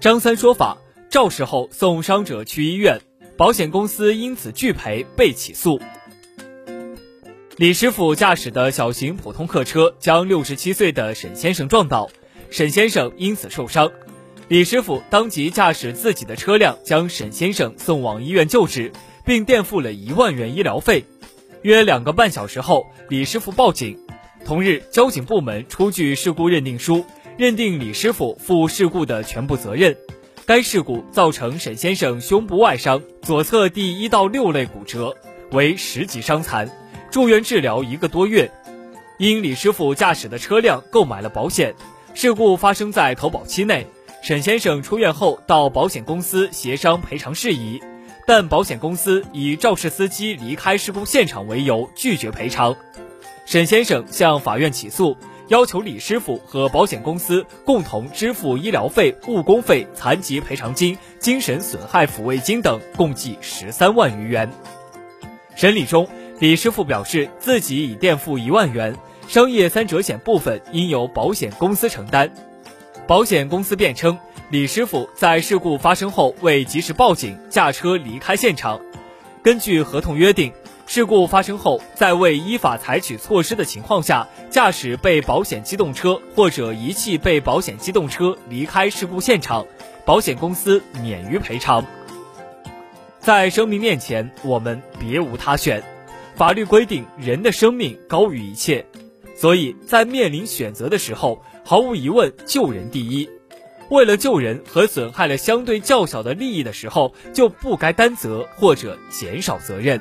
张三说法，肇事后送伤者去医院，保险公司因此拒赔被起诉。李师傅驾驶的小型普通客车将六十七岁的沈先生撞倒，沈先生因此受伤。李师傅当即驾驶自己的车辆将沈先生送往医院救治，并垫付了一万元医疗费。约两个半小时后，李师傅报警。同日，交警部门出具事故认定书，认定李师傅负事故的全部责任。该事故造成沈先生胸部外伤，左侧第一到六类骨折，为十级伤残，住院治疗一个多月。因李师傅驾驶的车辆购买了保险，事故发生在投保期内。沈先生出院后到保险公司协商赔偿事宜，但保险公司以肇事司机离开事故现场为由拒绝赔偿。沈先生向法院起诉，要求李师傅和保险公司共同支付医疗费、误工费、残疾赔偿金、精神损害抚慰金等，共计十三万余元。审理中，李师傅表示自己已垫付一万元，商业三者险部分应由保险公司承担。保险公司辩称，李师傅在事故发生后未及时报警，驾车离开现场。根据合同约定。事故发生后，在未依法采取措施的情况下，驾驶被保险机动车或者遗弃被保险机动车离开事故现场，保险公司免于赔偿。在生命面前，我们别无他选。法律规定，人的生命高于一切，所以在面临选择的时候，毫无疑问，救人第一。为了救人和损害了相对较小的利益的时候，就不该担责或者减少责任。